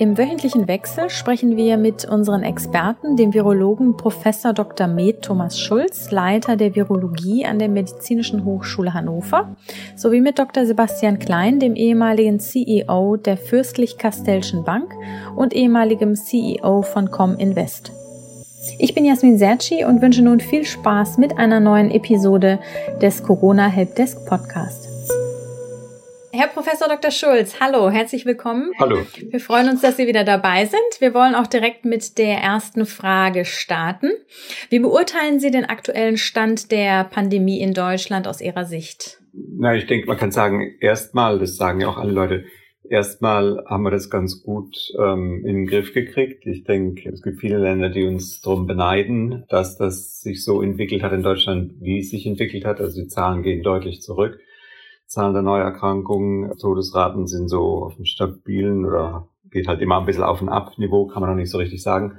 Im wöchentlichen Wechsel sprechen wir mit unseren Experten, dem Virologen Professor Dr. Med Thomas Schulz, Leiter der Virologie an der Medizinischen Hochschule Hannover, sowie mit Dr. Sebastian Klein, dem ehemaligen CEO der Fürstlich-Kastellschen Bank und ehemaligem CEO von Cominvest. Ich bin Jasmin Serci und wünsche nun viel Spaß mit einer neuen Episode des Corona Helpdesk Podcast. Herr Professor Dr. Schulz, hallo, herzlich willkommen. Hallo. Wir freuen uns, dass Sie wieder dabei sind. Wir wollen auch direkt mit der ersten Frage starten. Wie beurteilen Sie den aktuellen Stand der Pandemie in Deutschland aus Ihrer Sicht? Na, ich denke, man kann sagen, erstmal, das sagen ja auch alle Leute, erstmal haben wir das ganz gut ähm, in den Griff gekriegt. Ich denke, es gibt viele Länder, die uns darum beneiden, dass das sich so entwickelt hat in Deutschland, wie es sich entwickelt hat. Also die Zahlen gehen deutlich zurück. Zahlen der Neuerkrankungen, Todesraten sind so auf dem stabilen oder geht halt immer ein bisschen auf und ab Niveau, kann man noch nicht so richtig sagen.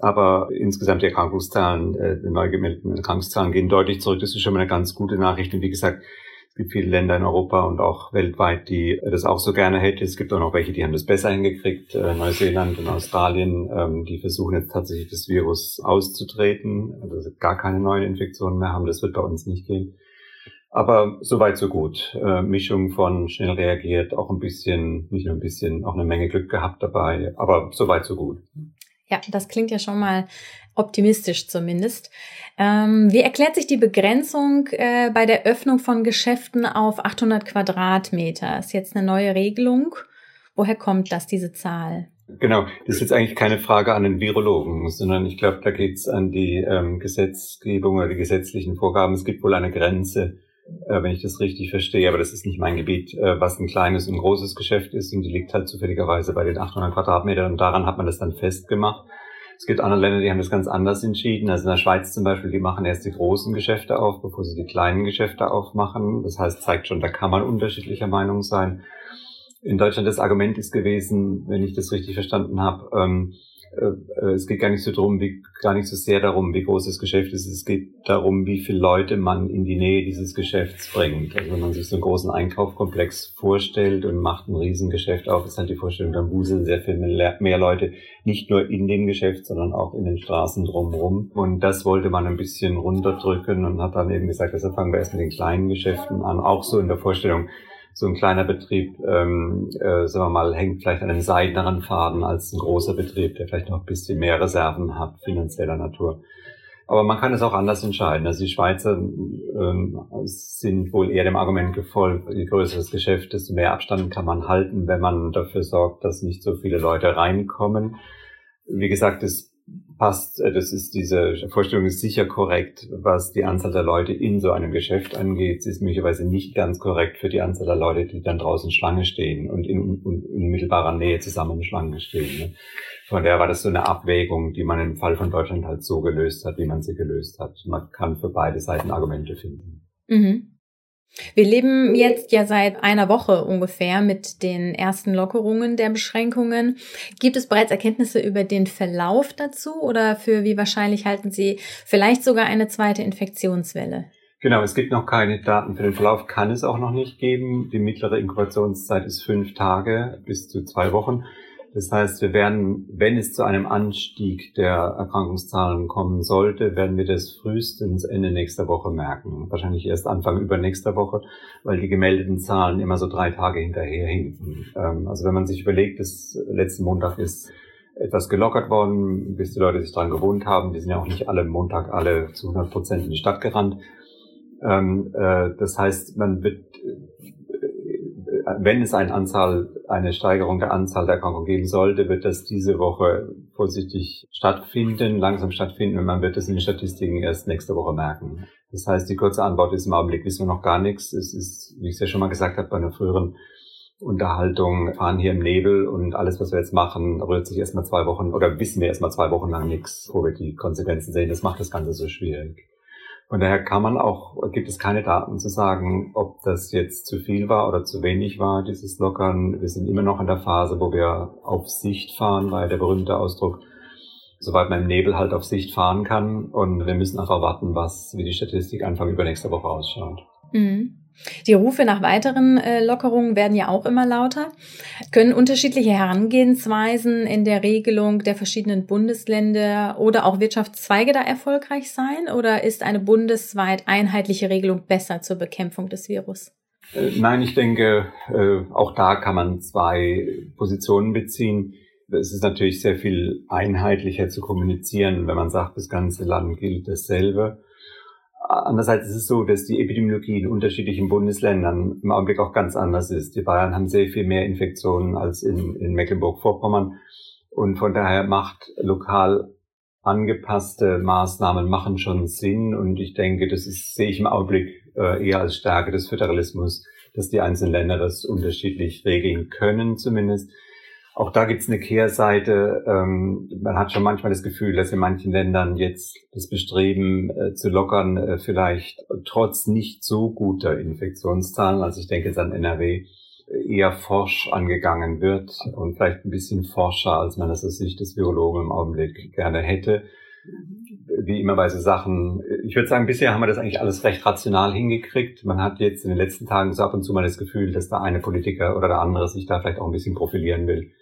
Aber insgesamt die Erkrankungszahlen, äh, die neu gemeldeten Erkrankungszahlen gehen deutlich zurück. Das ist schon mal eine ganz gute Nachricht. Und wie gesagt, es gibt viele Länder in Europa und auch weltweit, die das auch so gerne hätten. Es gibt auch noch welche, die haben das besser hingekriegt. Äh, Neuseeland und Australien, ähm, die versuchen jetzt tatsächlich das Virus auszutreten, also gar keine neuen Infektionen mehr haben. Das wird bei uns nicht gehen. Aber soweit so gut. Äh, Mischung von schnell reagiert, auch ein bisschen, nicht nur ein bisschen, auch eine Menge Glück gehabt dabei, aber soweit so gut. Ja, das klingt ja schon mal optimistisch zumindest. Ähm, wie erklärt sich die Begrenzung äh, bei der Öffnung von Geschäften auf 800 Quadratmeter? Ist jetzt eine neue Regelung. Woher kommt das, diese Zahl? Genau, das ist jetzt eigentlich keine Frage an den Virologen, sondern ich glaube, da geht es an die ähm, Gesetzgebung oder die gesetzlichen Vorgaben. Es gibt wohl eine Grenze, äh, wenn ich das richtig verstehe, aber das ist nicht mein Gebiet, äh, was ein kleines und großes Geschäft ist und die liegt halt zufälligerweise bei den 800 Quadratmetern und daran hat man das dann festgemacht. Es gibt andere Länder, die haben das ganz anders entschieden. Also in der Schweiz zum Beispiel, die machen erst die großen Geschäfte auf, bevor sie die kleinen Geschäfte aufmachen. Das heißt, zeigt schon, da kann man unterschiedlicher Meinung sein. In Deutschland das Argument ist gewesen, wenn ich das richtig verstanden habe, ähm, äh, äh, es geht gar nicht so darum, wie, gar nicht so sehr darum, wie groß das Geschäft ist. Es geht darum, wie viele Leute man in die Nähe dieses Geschäfts bringt. Also wenn man sich so einen großen Einkaufskomplex vorstellt und macht ein Riesengeschäft auf, ist halt die Vorstellung, dann wuseln sehr viel mehr Leute, nicht nur in dem Geschäft, sondern auch in den Straßen drumherum. Und das wollte man ein bisschen runterdrücken und hat dann eben gesagt, deshalb fangen wir erst mit den kleinen Geschäften an. Auch so in der Vorstellung, so ein kleiner Betrieb, ähm, äh, sagen wir mal, hängt vielleicht an einem seidenen Faden als ein großer Betrieb, der vielleicht noch ein bisschen mehr Reserven hat, finanzieller Natur. Aber man kann es auch anders entscheiden. Also die Schweizer ähm, sind wohl eher dem Argument gefolgt, je größer das Geschäft, desto mehr Abstand kann man halten, wenn man dafür sorgt, dass nicht so viele Leute reinkommen. Wie gesagt, es passt, äh, das ist diese Vorstellung ist sicher korrekt, was die Anzahl der Leute in so einem Geschäft angeht. Sie ist möglicherweise nicht ganz korrekt für die Anzahl der Leute, die dann draußen Schlange stehen und in, unmittelbarer Nähe zusammen in Schlange stehen. Ne? Von daher war das so eine Abwägung, die man im Fall von Deutschland halt so gelöst hat, wie man sie gelöst hat. Man kann für beide Seiten Argumente finden. Mhm. Wir leben jetzt ja seit einer Woche ungefähr mit den ersten Lockerungen der Beschränkungen. Gibt es bereits Erkenntnisse über den Verlauf dazu oder für wie wahrscheinlich halten Sie vielleicht sogar eine zweite Infektionswelle? Genau, es gibt noch keine Daten für den Verlauf, kann es auch noch nicht geben. Die mittlere Inkubationszeit ist fünf Tage bis zu zwei Wochen. Das heißt, wir werden, wenn es zu einem Anstieg der Erkrankungszahlen kommen sollte, werden wir das frühestens Ende nächster Woche merken. Wahrscheinlich erst Anfang übernächster Woche, weil die gemeldeten Zahlen immer so drei Tage hinterher hinken. Ähm, also wenn man sich überlegt, dass letzten Montag ist etwas gelockert worden, bis die Leute sich daran gewohnt haben. Die sind ja auch nicht alle Montag alle zu 100 Prozent in die Stadt gerannt. Ähm, äh, das heißt, man wird wenn es eine Anzahl, eine Steigerung der Anzahl der Erkrankungen geben sollte, wird das diese Woche vorsichtig stattfinden, langsam stattfinden und man wird es in den Statistiken erst nächste Woche merken. Das heißt, die kurze Antwort ist im Augenblick wissen wir noch gar nichts. Es ist, wie ich es ja schon mal gesagt habe, bei einer früheren Unterhaltung, fahren hier im Nebel und alles, was wir jetzt machen, rührt sich erstmal zwei Wochen oder wissen wir erstmal zwei Wochen lang nichts, wo wir die Konsequenzen sehen. Das macht das Ganze so schwierig. Von daher kann man auch, gibt es keine Daten zu sagen, ob das jetzt zu viel war oder zu wenig war, dieses Lockern. Wir sind immer noch in der Phase, wo wir auf Sicht fahren, weil der berühmte Ausdruck, soweit man im Nebel halt auf Sicht fahren kann. Und wir müssen einfach warten, was, wie die Statistik Anfang übernächster Woche ausschaut. Mhm. Die Rufe nach weiteren äh, Lockerungen werden ja auch immer lauter. Können unterschiedliche Herangehensweisen in der Regelung der verschiedenen Bundesländer oder auch Wirtschaftszweige da erfolgreich sein? Oder ist eine bundesweit einheitliche Regelung besser zur Bekämpfung des Virus? Äh, nein, ich denke, äh, auch da kann man zwei Positionen beziehen. Es ist natürlich sehr viel einheitlicher zu kommunizieren, wenn man sagt, das ganze Land gilt dasselbe. Andererseits ist es so, dass die Epidemiologie in unterschiedlichen Bundesländern im Augenblick auch ganz anders ist. Die Bayern haben sehr viel mehr Infektionen als in, in Mecklenburg-Vorpommern. Und von daher macht lokal angepasste Maßnahmen machen schon Sinn. Und ich denke, das ist, sehe ich im Augenblick äh, eher als Stärke des Föderalismus, dass die einzelnen Länder das unterschiedlich regeln können zumindest. Auch da gibt's eine Kehrseite. Ähm, man hat schon manchmal das Gefühl, dass in manchen Ländern jetzt das Bestreben äh, zu lockern äh, vielleicht trotz nicht so guter Infektionszahlen, also ich denke jetzt an NRW, eher forsch angegangen wird und vielleicht ein bisschen forscher, als man das aus Sicht des Virologen im Augenblick gerne hätte. Wie immer bei so Sachen, ich würde sagen, bisher haben wir das eigentlich alles recht rational hingekriegt. Man hat jetzt in den letzten Tagen so ab und zu mal das Gefühl, dass der eine Politiker oder der andere sich da vielleicht auch ein bisschen profilieren will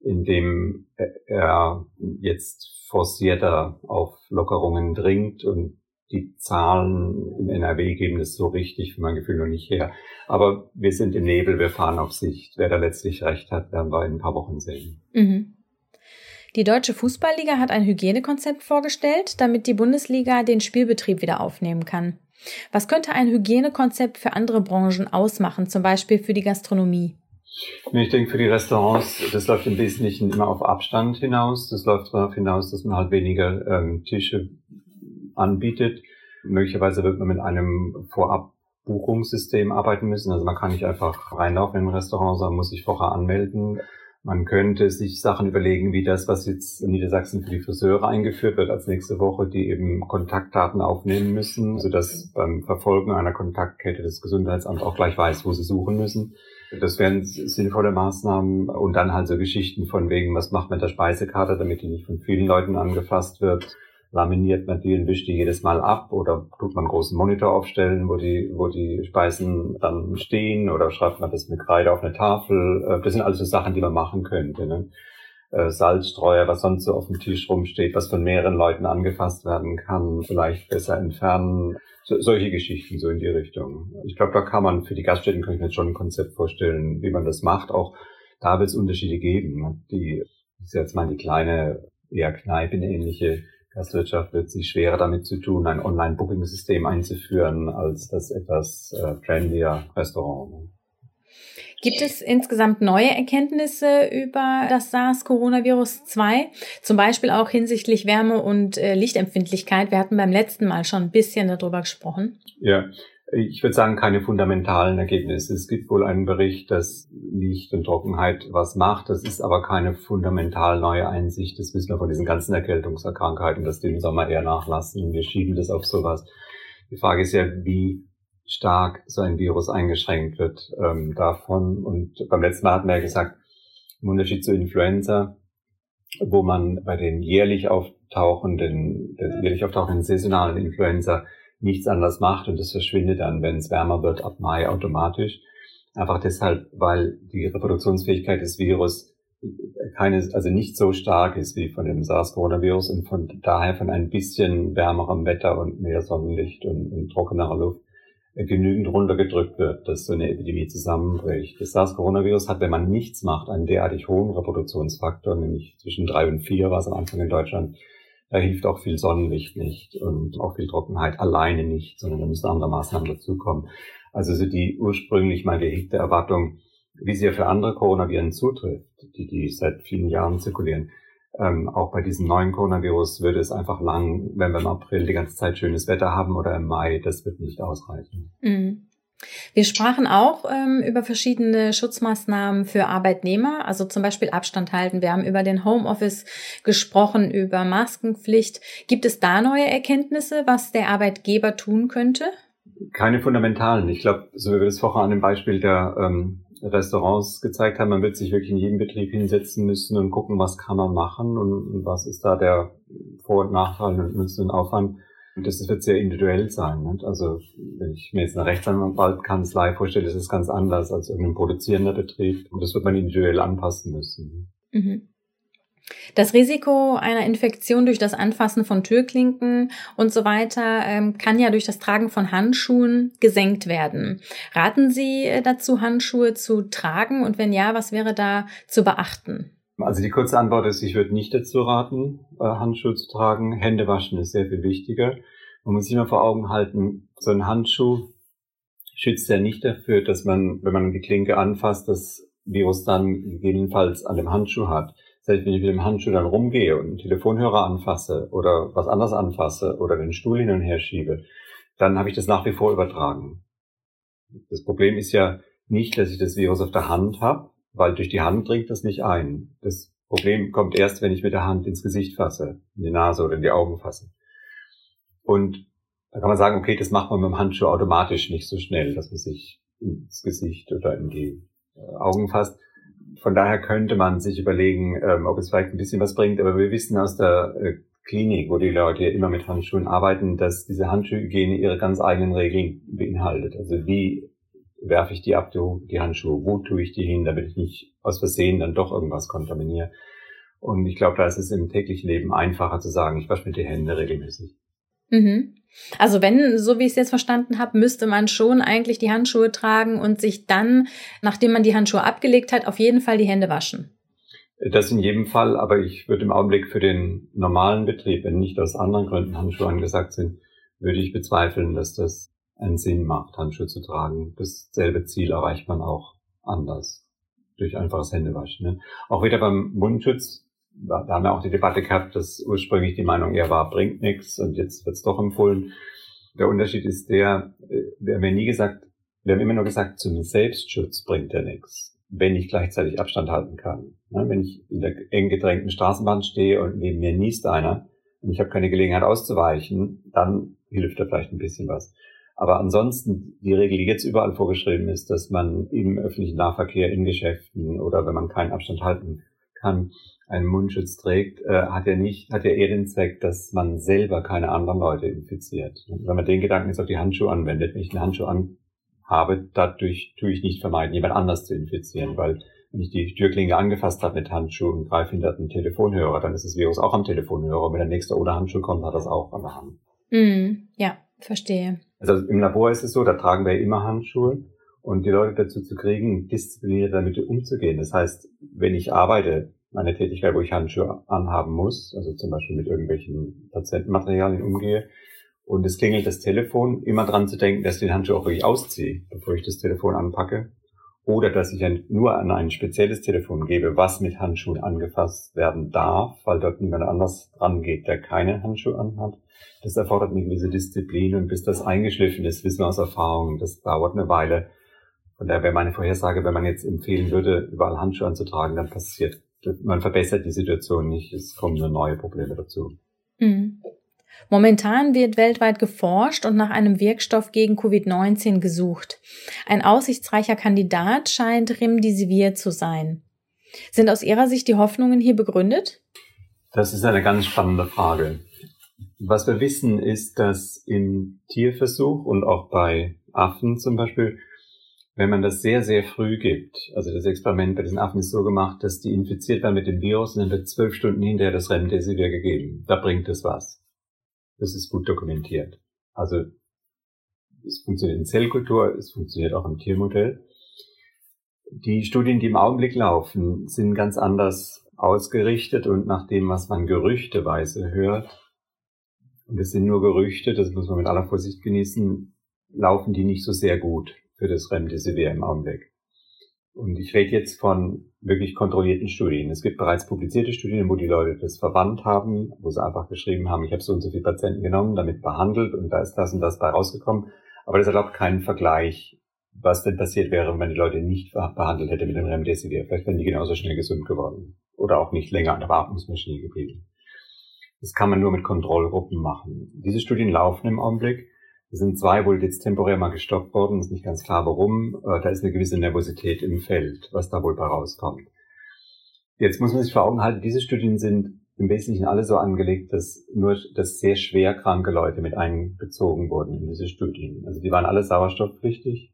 indem er jetzt forcierter auf Lockerungen dringt und die Zahlen in NRW geben das so richtig für mein Gefühl noch nicht her. Aber wir sind im Nebel, wir fahren auf Sicht. Wer da letztlich recht hat, werden wir in ein paar Wochen sehen. Mhm. Die Deutsche Fußballliga hat ein Hygienekonzept vorgestellt, damit die Bundesliga den Spielbetrieb wieder aufnehmen kann. Was könnte ein Hygienekonzept für andere Branchen ausmachen, zum Beispiel für die Gastronomie? Ich denke, für die Restaurants, das läuft im Wesentlichen immer auf Abstand hinaus. Das läuft darauf hinaus, dass man halt weniger ähm, Tische anbietet. Möglicherweise wird man mit einem Vorabbuchungssystem arbeiten müssen. Also man kann nicht einfach reinlaufen in ein Restaurant, sondern muss sich vorher anmelden. Man könnte sich Sachen überlegen, wie das, was jetzt in Niedersachsen für die Friseure eingeführt wird als nächste Woche, die eben Kontaktdaten aufnehmen müssen, sodass beim Verfolgen einer Kontaktkette das Gesundheitsamt auch gleich weiß, wo sie suchen müssen. Das wären sinnvolle Maßnahmen und dann halt so Geschichten von wegen, was macht man der Speisekarte, damit die nicht von vielen Leuten angefasst wird. Laminiert man die und wischt die jedes Mal ab oder tut man einen großen Monitor aufstellen, wo die, wo die Speisen dann stehen oder schreibt man das mit Kreide auf eine Tafel. Äh, das sind alles so Sachen, die man machen könnte. Ne? Äh, Salzstreuer, was sonst so auf dem Tisch rumsteht, was von mehreren Leuten angefasst werden kann, vielleicht besser entfernen. So, solche Geschichten so in die Richtung. Ich glaube, da kann man für die Gaststätten kann ich mir schon ein Konzept vorstellen, wie man das macht. Auch da wird es Unterschiede geben. Die, ich sag jetzt mal, die kleine, eher kneipenähnliche Gastwirtschaft wird sich schwerer damit zu tun, ein Online-Booking-System einzuführen, als das etwas äh, trendier Restaurant. Gibt es insgesamt neue Erkenntnisse über das SARS-Coronavirus-2? Zum Beispiel auch hinsichtlich Wärme und äh, Lichtempfindlichkeit. Wir hatten beim letzten Mal schon ein bisschen darüber gesprochen. Ja, ich würde sagen, keine fundamentalen Ergebnisse. Es gibt wohl einen Bericht, dass Licht und Trockenheit was macht. Das ist aber keine fundamental neue Einsicht. Das wissen wir von diesen ganzen Erkältungskrankheiten, dass die im Sommer eher nachlassen. Wir schieben das auf sowas. Die Frage ist ja, wie stark so ein Virus eingeschränkt wird ähm, davon. Und beim letzten Mal hatten wir ja gesagt, im Unterschied zu Influenza, wo man bei den jährlich auftauchenden, jährlich auftauchenden saisonalen Influenza nichts anders macht und das verschwindet dann, wenn es wärmer wird, ab Mai automatisch. Einfach deshalb, weil die Reproduktionsfähigkeit des Virus keine, also nicht so stark ist wie von dem SARS-Coronavirus und von daher von ein bisschen wärmerem Wetter und mehr Sonnenlicht und, und trockenerer Luft genügend runtergedrückt wird, dass so eine Epidemie zusammenbricht. Das SARS-Coronavirus hat, wenn man nichts macht, einen derartig hohen Reproduktionsfaktor, nämlich zwischen drei und vier war es am Anfang in Deutschland. Da hilft auch viel Sonnenlicht nicht und auch viel Trockenheit alleine nicht, sondern da müssen andere Maßnahmen dazukommen. Also so die ursprünglich mal gehegte Erwartung, wie sie ja für andere Coronaviren zutrifft, die, die seit vielen Jahren zirkulieren, ähm, auch bei diesem neuen Coronavirus würde es einfach lang, wenn wir im April die ganze Zeit schönes Wetter haben oder im Mai, das wird nicht ausreichen. Mhm. Wir sprachen auch ähm, über verschiedene Schutzmaßnahmen für Arbeitnehmer, also zum Beispiel Abstand halten. Wir haben über den Homeoffice gesprochen, über Maskenpflicht. Gibt es da neue Erkenntnisse, was der Arbeitgeber tun könnte? Keine fundamentalen. Ich glaube, so wie wir das vorher an dem Beispiel der ähm, Restaurants gezeigt haben, man wird sich wirklich in jedem Betrieb hinsetzen müssen und gucken, was kann man machen und, und was ist da der Vor- und Nachteil und Nutzen und Aufwand. Und das wird sehr individuell sein. Nicht? Also wenn ich mir jetzt eine Rechtsanwaltkanzlei vorstelle, ist es ganz anders als irgendein produzierender Betrieb. Und das wird man individuell anpassen müssen. Mhm. Das Risiko einer Infektion durch das Anfassen von Türklinken und so weiter ähm, kann ja durch das Tragen von Handschuhen gesenkt werden. Raten Sie äh, dazu, Handschuhe zu tragen? Und wenn ja, was wäre da zu beachten? Also die kurze Antwort ist, ich würde nicht dazu raten, äh, Handschuhe zu tragen. Hände waschen ist sehr viel wichtiger. Man muss sich immer vor Augen halten, so ein Handschuh schützt ja nicht dafür, dass man, wenn man die Klinke anfasst, das Virus dann gegebenenfalls an dem Handschuh hat. Heißt, wenn ich mit dem Handschuh dann rumgehe und einen Telefonhörer anfasse oder was anderes anfasse oder den Stuhl hin und her schiebe, dann habe ich das nach wie vor übertragen. Das Problem ist ja nicht, dass ich das Virus auf der Hand habe, weil durch die Hand dringt das nicht ein. Das Problem kommt erst, wenn ich mit der Hand ins Gesicht fasse, in die Nase oder in die Augen fasse. Und da kann man sagen, okay, das macht man mit dem Handschuh automatisch nicht so schnell, dass man sich ins Gesicht oder in die äh, Augen fasst. Von daher könnte man sich überlegen, ähm, ob es vielleicht ein bisschen was bringt. Aber wir wissen aus der äh, Klinik, wo die Leute immer mit Handschuhen arbeiten, dass diese Handschuhhygiene ihre ganz eigenen Regeln beinhaltet. Also wie werfe ich die ab, die Handschuhe, wo tue ich die hin, damit ich nicht aus Versehen dann doch irgendwas kontaminiere. Und ich glaube, da ist es im täglichen Leben einfacher zu sagen, ich wasche mir die Hände regelmäßig. Mhm. Also wenn, so wie ich es jetzt verstanden habe, müsste man schon eigentlich die Handschuhe tragen und sich dann, nachdem man die Handschuhe abgelegt hat, auf jeden Fall die Hände waschen. Das in jedem Fall, aber ich würde im Augenblick für den normalen Betrieb, wenn nicht aus anderen Gründen Handschuhe angesagt sind, würde ich bezweifeln, dass das einen Sinn macht, Handschuhe zu tragen. Dasselbe Ziel erreicht man auch anders durch einfaches Händewaschen. Ne? Auch wieder beim Mundschutz, da haben wir auch die Debatte gehabt, dass ursprünglich die Meinung eher war, bringt nichts und jetzt wird es doch empfohlen. Der Unterschied ist der, äh, wir haben ja nie gesagt, wir haben immer nur gesagt, zum Selbstschutz bringt er nichts, wenn ich gleichzeitig Abstand halten kann. Ne? Wenn ich in der eng gedrängten Straßenbahn stehe und neben mir niest einer und ich habe keine Gelegenheit auszuweichen, dann hilft da vielleicht ein bisschen was. Aber ansonsten, die Regel, die jetzt überall vorgeschrieben ist, dass man im öffentlichen Nahverkehr, in Geschäften oder wenn man keinen Abstand halten kann, einen Mundschutz trägt, äh, hat er nicht, hat er eher den Zweck, dass man selber keine anderen Leute infiziert. Wenn man den Gedanken jetzt auf die Handschuhe anwendet, wenn ich einen Handschuh anhabe, dadurch tue ich nicht vermeiden, jemand anders zu infizieren, weil wenn ich die Türklinge angefasst habe mit Handschuh und greife hinter den Telefonhörer, dann ist das Virus auch am Telefonhörer. Wenn der nächste ohne Handschuh kommt, hat das auch an der Hand. Mm, ja, verstehe. Also im Labor ist es so, da tragen wir immer Handschuhe und die Leute dazu zu kriegen, diszipliniert damit umzugehen. Das heißt, wenn ich arbeite, meine Tätigkeit, wo ich Handschuhe anhaben muss, also zum Beispiel mit irgendwelchen Patientenmaterialien umgehe, und es klingelt das Telefon, immer dran zu denken, dass ich den Handschuh auch wirklich ausziehe, bevor ich das Telefon anpacke. Oder dass ich nur an ein spezielles Telefon gebe, was mit Handschuhen angefasst werden darf, weil dort niemand anders dran geht, der keine Handschuhe anhat. Das erfordert eine gewisse Disziplin und bis das eingeschliffen ist, wissen wir aus Erfahrung, das dauert eine Weile. Von daher wäre meine Vorhersage, wenn man jetzt empfehlen würde, überall Handschuhe anzutragen, dann passiert, man verbessert die Situation nicht, es kommen nur neue Probleme dazu. Mhm. Momentan wird weltweit geforscht und nach einem Wirkstoff gegen Covid-19 gesucht. Ein aussichtsreicher Kandidat scheint Remdesivir zu sein. Sind aus Ihrer Sicht die Hoffnungen hier begründet? Das ist eine ganz spannende Frage. Was wir wissen, ist, dass im Tierversuch und auch bei Affen zum Beispiel, wenn man das sehr, sehr früh gibt, also das Experiment bei diesen Affen ist so gemacht, dass die infiziert werden mit dem Virus und dann wird zwölf Stunden hinterher das Remdesivir gegeben. Da bringt es was. Das ist gut dokumentiert. Also es funktioniert in Zellkultur, es funktioniert auch im Tiermodell. Die Studien, die im Augenblick laufen, sind ganz anders ausgerichtet und nach dem, was man gerüchteweise hört, und es sind nur Gerüchte, das muss man mit aller Vorsicht genießen, laufen die nicht so sehr gut für das Remdesivir im Augenblick. Und ich rede jetzt von wirklich kontrollierten Studien. Es gibt bereits publizierte Studien, wo die Leute das verwandt haben, wo sie einfach geschrieben haben, ich habe so und so viele Patienten genommen, damit behandelt und da ist das und das bei rausgekommen. Aber das erlaubt keinen Vergleich was denn passiert wäre, wenn die Leute nicht behandelt hätte mit dem Remdesivir. Vielleicht wären die genauso schnell gesund geworden oder auch nicht länger an der Beatmungsmaschine geblieben. Das kann man nur mit Kontrollgruppen machen. Diese Studien laufen im Augenblick. Es sind zwei wohl jetzt temporär mal gestoppt worden, ist nicht ganz klar warum. Äh, da ist eine gewisse Nervosität im Feld, was da wohl bei rauskommt. Jetzt muss man sich vor Augen halten, diese Studien sind im Wesentlichen alle so angelegt, dass nur dass sehr schwer kranke Leute mit einbezogen wurden in diese Studien. Also die waren alle sauerstoffpflichtig.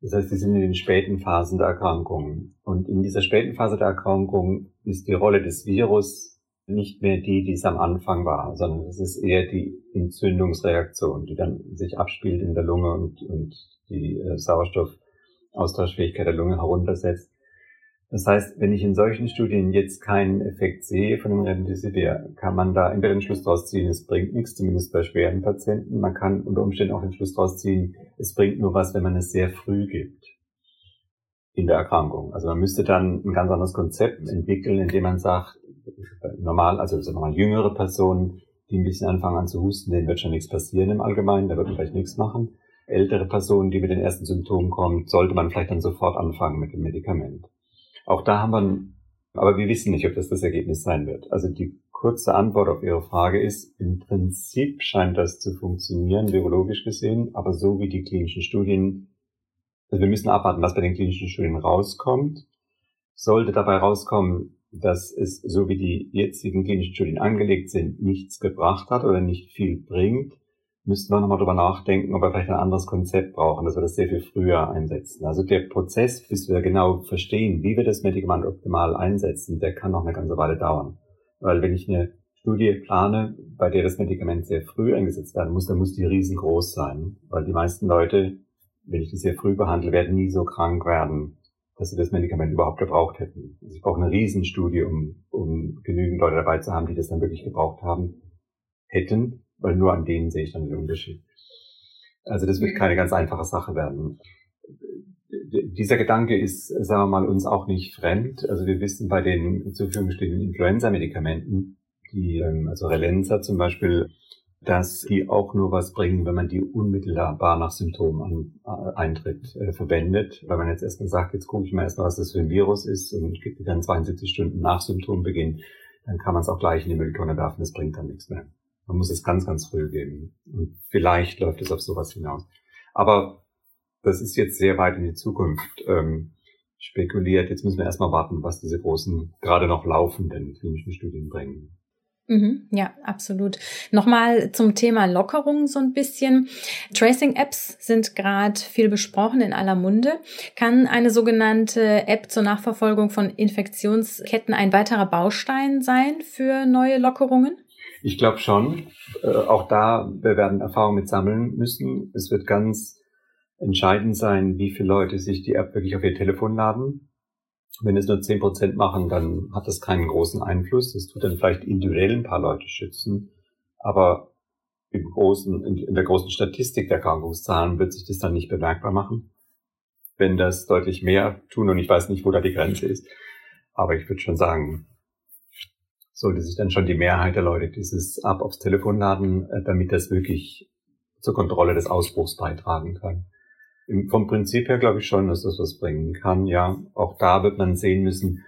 Das heißt, die sind in den späten Phasen der Erkrankung. Und in dieser späten Phase der Erkrankung ist die Rolle des Virus nicht mehr die, die es am Anfang war, sondern es ist eher die Entzündungsreaktion, die dann sich abspielt in der Lunge und, und die äh, Sauerstoffaustauschfähigkeit der Lunge heruntersetzt. Das heißt, wenn ich in solchen Studien jetzt keinen Effekt sehe von dem Remdesivir, kann man da entweder den Schluss draus ziehen, es bringt nichts, zumindest bei schweren Patienten. Man kann unter Umständen auch den Schluss draus ziehen, es bringt nur was, wenn man es sehr früh gibt in der Erkrankung. Also man müsste dann ein ganz anderes Konzept entwickeln, indem man sagt, normal, also sagen wir mal jüngere Personen, die ein bisschen anfangen an zu husten, denen wird schon nichts passieren im Allgemeinen, da wird man vielleicht nichts machen. Ältere Personen, die mit den ersten Symptomen kommen, sollte man vielleicht dann sofort anfangen mit dem Medikament. Auch da haben wir, aber wir wissen nicht, ob das das Ergebnis sein wird. Also die kurze Antwort auf Ihre Frage ist, im Prinzip scheint das zu funktionieren, virologisch gesehen, aber so wie die klinischen Studien, also wir müssen abwarten, was bei den klinischen Studien rauskommt. Sollte dabei rauskommen, dass es, so wie die jetzigen klinischen Studien angelegt sind, nichts gebracht hat oder nicht viel bringt, müssten wir nochmal drüber nachdenken, ob wir vielleicht ein anderes Konzept brauchen, dass wir das sehr viel früher einsetzen. Also der Prozess, bis wir genau verstehen, wie wir das Medikament optimal einsetzen, der kann noch eine ganze Weile dauern. Weil wenn ich eine Studie plane, bei der das Medikament sehr früh eingesetzt werden muss, dann muss die riesengroß sein, weil die meisten Leute, wenn ich die sehr früh behandle, werden nie so krank werden, dass sie das Medikament überhaupt gebraucht hätten. Also ich brauche eine Riesenstudie, um, um genügend Leute dabei zu haben, die das dann wirklich gebraucht haben hätten, weil nur an denen sehe ich dann den Unterschied. Also das wird mhm. keine ganz einfache Sache werden. Dieser Gedanke ist, sagen wir mal, uns auch nicht fremd. Also wir wissen bei den zur Verfügung stehenden Influenza-Medikamenten, die, ähm, also Relenza zum Beispiel, dass die auch nur was bringen, wenn man die unmittelbar nach Symptomen äh, eintritt, äh, verwendet. Weil man jetzt erstmal sagt, jetzt gucke ich mal erstmal, was das für ein Virus ist und gibt dann 72 Stunden nach Symptombeginn, dann kann man es auch gleich in die Mülltonne werfen, das bringt dann nichts mehr. Man muss es ganz, ganz früh geben. Und vielleicht läuft es auf sowas hinaus. Aber das ist jetzt sehr weit in die Zukunft ähm, spekuliert. Jetzt müssen wir erstmal warten, was diese großen, gerade noch laufenden klinischen Studien bringen. Mhm, ja, absolut. Nochmal zum Thema Lockerung so ein bisschen. Tracing-Apps sind gerade viel besprochen in aller Munde. Kann eine sogenannte App zur Nachverfolgung von Infektionsketten ein weiterer Baustein sein für neue Lockerungen? Ich glaube schon. Äh, auch da, wir werden Erfahrungen mit sammeln müssen. Es wird ganz entscheidend sein, wie viele Leute sich die App wirklich auf ihr Telefon laden wenn es nur zehn Prozent machen, dann hat das keinen großen Einfluss. Das tut dann vielleicht individuell ein paar Leute schützen. Aber im großen, in der großen Statistik der Erkrankungszahlen wird sich das dann nicht bemerkbar machen. Wenn das deutlich mehr tun, und ich weiß nicht, wo da die Grenze ist, aber ich würde schon sagen, sollte sich dann schon die Mehrheit der Leute dieses App aufs Telefon laden, äh, damit das wirklich zur Kontrolle des Ausbruchs beitragen kann. Vom Prinzip her glaube ich schon, dass das was bringen kann. Ja, auch da wird man sehen müssen,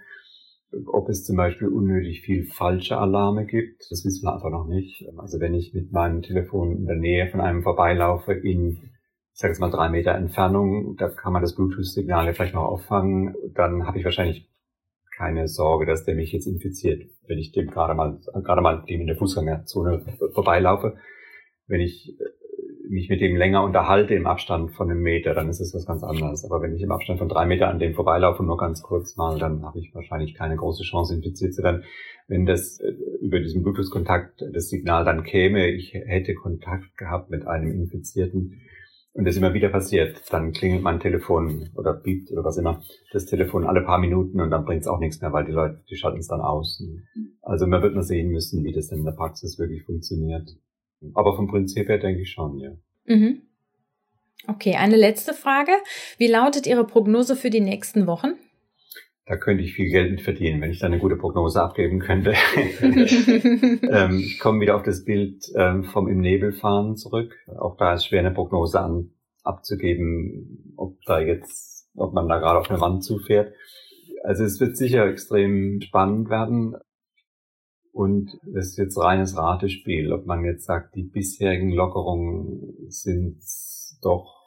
ob es zum Beispiel unnötig viel falsche Alarme gibt. Das wissen wir einfach noch nicht. Also wenn ich mit meinem Telefon in der Nähe von einem vorbeilaufe in, ich sage jetzt mal drei Meter Entfernung, da kann man das Bluetooth-Signal ja vielleicht noch auffangen, dann habe ich wahrscheinlich keine Sorge, dass der mich jetzt infiziert, wenn ich dem gerade mal, gerade mal dem in der Fußgängerzone vorbeilaufe. Wenn ich mich mit dem länger unterhalte im Abstand von einem Meter, dann ist es was ganz anderes. Aber wenn ich im Abstand von drei Meter an dem vorbeilaufe, nur ganz kurz mal, dann habe ich wahrscheinlich keine große Chance, infiziert zu werden. Wenn das äh, über diesen Bluetooth-Kontakt das Signal dann käme, ich hätte Kontakt gehabt mit einem Infizierten und das immer wieder passiert, dann klingelt mein Telefon oder piept oder was immer, das Telefon alle paar Minuten und dann bringt es auch nichts mehr, weil die Leute, die schalten es dann aus. Also man wird mal sehen müssen, wie das in der Praxis wirklich funktioniert. Aber vom Prinzip her denke ich schon, ja. Mhm. Okay, eine letzte Frage. Wie lautet Ihre Prognose für die nächsten Wochen? Da könnte ich viel Geld mit verdienen, wenn ich da eine gute Prognose abgeben könnte. ähm, ich komme wieder auf das Bild ähm, vom im Nebel fahren zurück. Auch da ist schwer eine Prognose an, abzugeben, ob da jetzt, ob man da gerade auf eine Wand zufährt. Also es wird sicher extrem spannend werden. Und es ist jetzt reines Ratespiel, ob man jetzt sagt, die bisherigen Lockerungen sind doch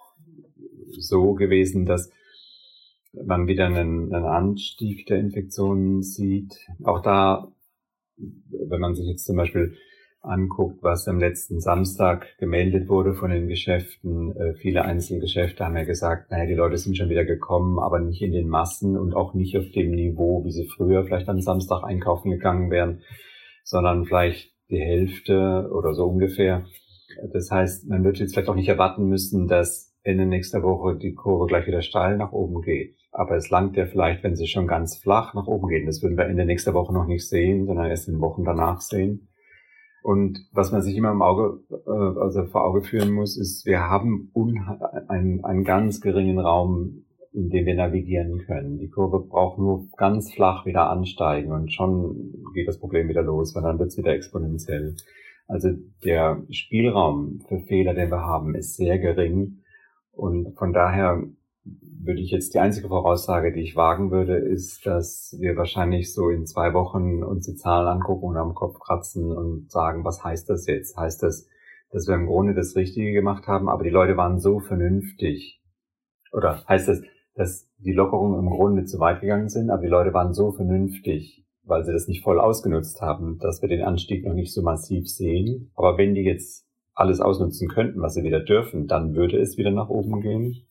so gewesen, dass man wieder einen, einen Anstieg der Infektionen sieht. Auch da, wenn man sich jetzt zum Beispiel anguckt, was am letzten Samstag gemeldet wurde von den Geschäften, äh, viele Einzelgeschäfte haben ja gesagt, naja, die Leute sind schon wieder gekommen, aber nicht in den Massen und auch nicht auf dem Niveau, wie sie früher vielleicht am Samstag einkaufen gegangen wären, sondern vielleicht die Hälfte oder so ungefähr. Das heißt, man wird jetzt vielleicht auch nicht erwarten müssen, dass Ende nächster Woche die Kurve gleich wieder steil nach oben geht. Aber es langt ja vielleicht, wenn sie schon ganz flach nach oben gehen. Das würden wir Ende nächster Woche noch nicht sehen, sondern erst in Wochen danach sehen. Und was man sich immer im Auge, äh, also vor Auge führen muss, ist, wir haben einen, einen ganz geringen Raum, in dem wir navigieren können. Die Kurve braucht nur ganz flach wieder ansteigen und schon geht das Problem wieder los, weil dann wird es wieder exponentiell. Also der Spielraum für Fehler, den wir haben, ist sehr gering. Und von daher würde ich jetzt die einzige Voraussage, die ich wagen würde, ist, dass wir wahrscheinlich so in zwei Wochen uns die Zahlen angucken und am Kopf kratzen und sagen, was heißt das jetzt? Heißt das, dass wir im Grunde das Richtige gemacht haben, aber die Leute waren so vernünftig? Oder heißt das, dass die Lockerungen im Grunde zu weit gegangen sind, aber die Leute waren so vernünftig, weil sie das nicht voll ausgenutzt haben, dass wir den Anstieg noch nicht so massiv sehen. Aber wenn die jetzt alles ausnutzen könnten, was sie wieder dürfen, dann würde es wieder nach oben gehen.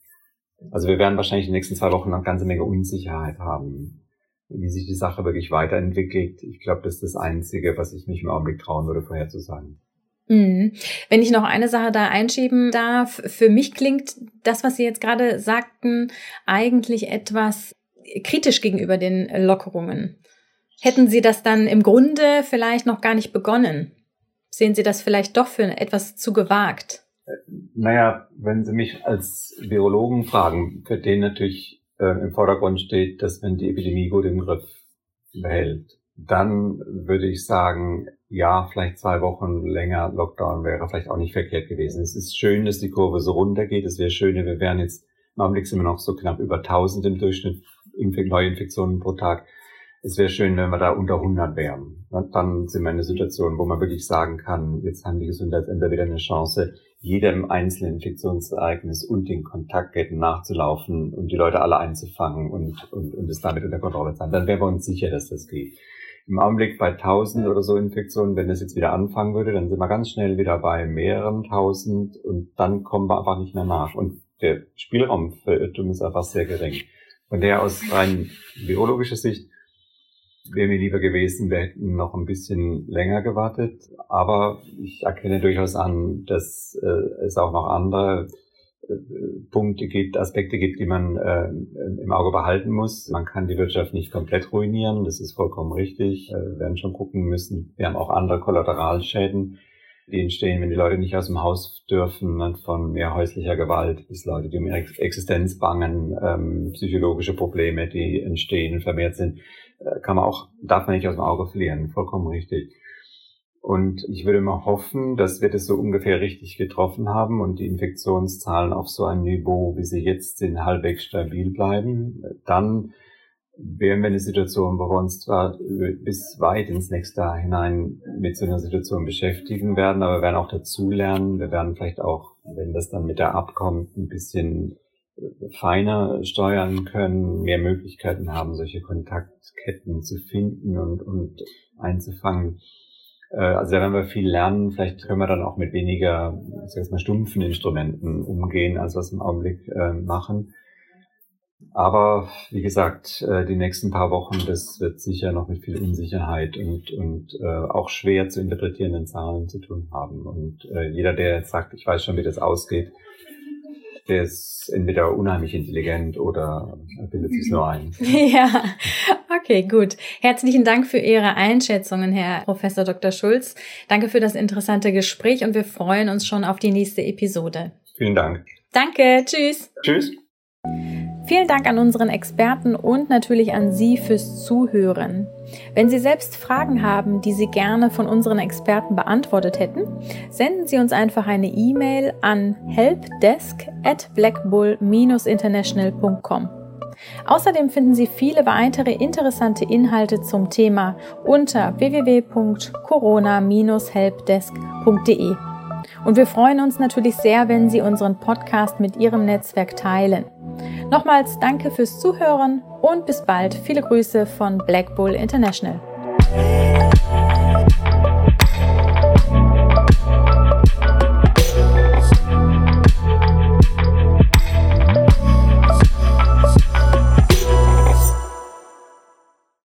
Also wir werden wahrscheinlich in den nächsten zwei Wochen noch eine ganze Menge Unsicherheit haben, wie sich die Sache wirklich weiterentwickelt. Ich glaube, das ist das Einzige, was ich mich im Augenblick trauen würde, vorherzusagen. Mhm. Wenn ich noch eine Sache da einschieben darf, für mich klingt das, was Sie jetzt gerade sagten, eigentlich etwas kritisch gegenüber den Lockerungen. Hätten Sie das dann im Grunde vielleicht noch gar nicht begonnen? Sehen Sie das vielleicht doch für etwas zu gewagt? Naja, wenn Sie mich als Virologen fragen, für den natürlich äh, im Vordergrund steht, dass wenn die Epidemie gut im Griff behält, dann würde ich sagen, ja, vielleicht zwei Wochen länger Lockdown wäre vielleicht auch nicht verkehrt gewesen. Es ist schön, dass die Kurve so runter geht. Es wäre schön, wir wären jetzt, im Augenblick sind wir noch so knapp über 1000 im Durchschnitt Neuinfektionen pro Tag. Es wäre schön, wenn wir da unter 100 wären. Dann sind wir in einer Situation, wo man wirklich sagen kann, jetzt haben die Gesundheitsämter wieder eine Chance, jedem einzelnen Infektionsereignis und den Kontaktketten nachzulaufen und die Leute alle einzufangen und, und, und es damit unter Kontrolle zu haben. Dann wären wir uns sicher, dass das geht. Im Augenblick bei 1000 oder so Infektionen, wenn das jetzt wieder anfangen würde, dann sind wir ganz schnell wieder bei mehreren tausend und dann kommen wir einfach nicht mehr nach. Und der Spielraum für Irrtum ist einfach sehr gering. Von der aus rein biologischer Sicht wäre mir lieber gewesen, wir hätten noch ein bisschen länger gewartet. Aber ich erkenne durchaus an, dass äh, es auch noch andere Punkte gibt, Aspekte gibt, die man äh, im Auge behalten muss. Man kann die Wirtschaft nicht komplett ruinieren, das ist vollkommen richtig. Äh, wir werden schon gucken müssen. Wir haben auch andere Kollateralschäden, die entstehen, wenn die Leute nicht aus dem Haus dürfen, von mehr häuslicher Gewalt bis Leute, die um ihre Existenz bangen, ähm, psychologische Probleme, die entstehen, vermehrt sind. Äh, kann man auch, darf man nicht aus dem Auge verlieren. Vollkommen richtig. Und ich würde mal hoffen, dass wir das so ungefähr richtig getroffen haben und die Infektionszahlen auf so einem Niveau, wie sie jetzt sind, halbwegs stabil bleiben. Dann wären wir in einer Situation, wo wir uns zwar bis weit ins nächste Jahr hinein mit so einer Situation beschäftigen werden, aber wir werden auch dazulernen. Wir werden vielleicht auch, wenn das dann mit der abkommt, ein bisschen feiner steuern können, mehr Möglichkeiten haben, solche Kontaktketten zu finden und, und einzufangen. Äh, also da werden wir viel lernen. Vielleicht können wir dann auch mit weniger, ich sag mal, stumpfen Instrumenten umgehen, als wir im Augenblick äh, machen. Aber wie gesagt, äh, die nächsten paar Wochen, das wird sicher noch mit viel Unsicherheit und, und äh, auch schwer zu interpretierenden Zahlen zu tun haben. Und äh, jeder, der jetzt sagt, ich weiß schon, wie das ausgeht, der ist entweder unheimlich intelligent oder bildet sich nur ein. Ja, okay, gut. Herzlichen Dank für Ihre Einschätzungen, Herr Professor Dr. Schulz. Danke für das interessante Gespräch und wir freuen uns schon auf die nächste Episode. Vielen Dank. Danke, tschüss. Tschüss. Vielen Dank an unseren Experten und natürlich an Sie fürs Zuhören. Wenn Sie selbst Fragen haben, die Sie gerne von unseren Experten beantwortet hätten, senden Sie uns einfach eine E-Mail an helpdesk at blackbull-international.com. Außerdem finden Sie viele weitere interessante Inhalte zum Thema unter www.corona-helpdesk.de. Und wir freuen uns natürlich sehr, wenn Sie unseren Podcast mit Ihrem Netzwerk teilen. Nochmals danke fürs Zuhören und bis bald. Viele Grüße von Black Bull International.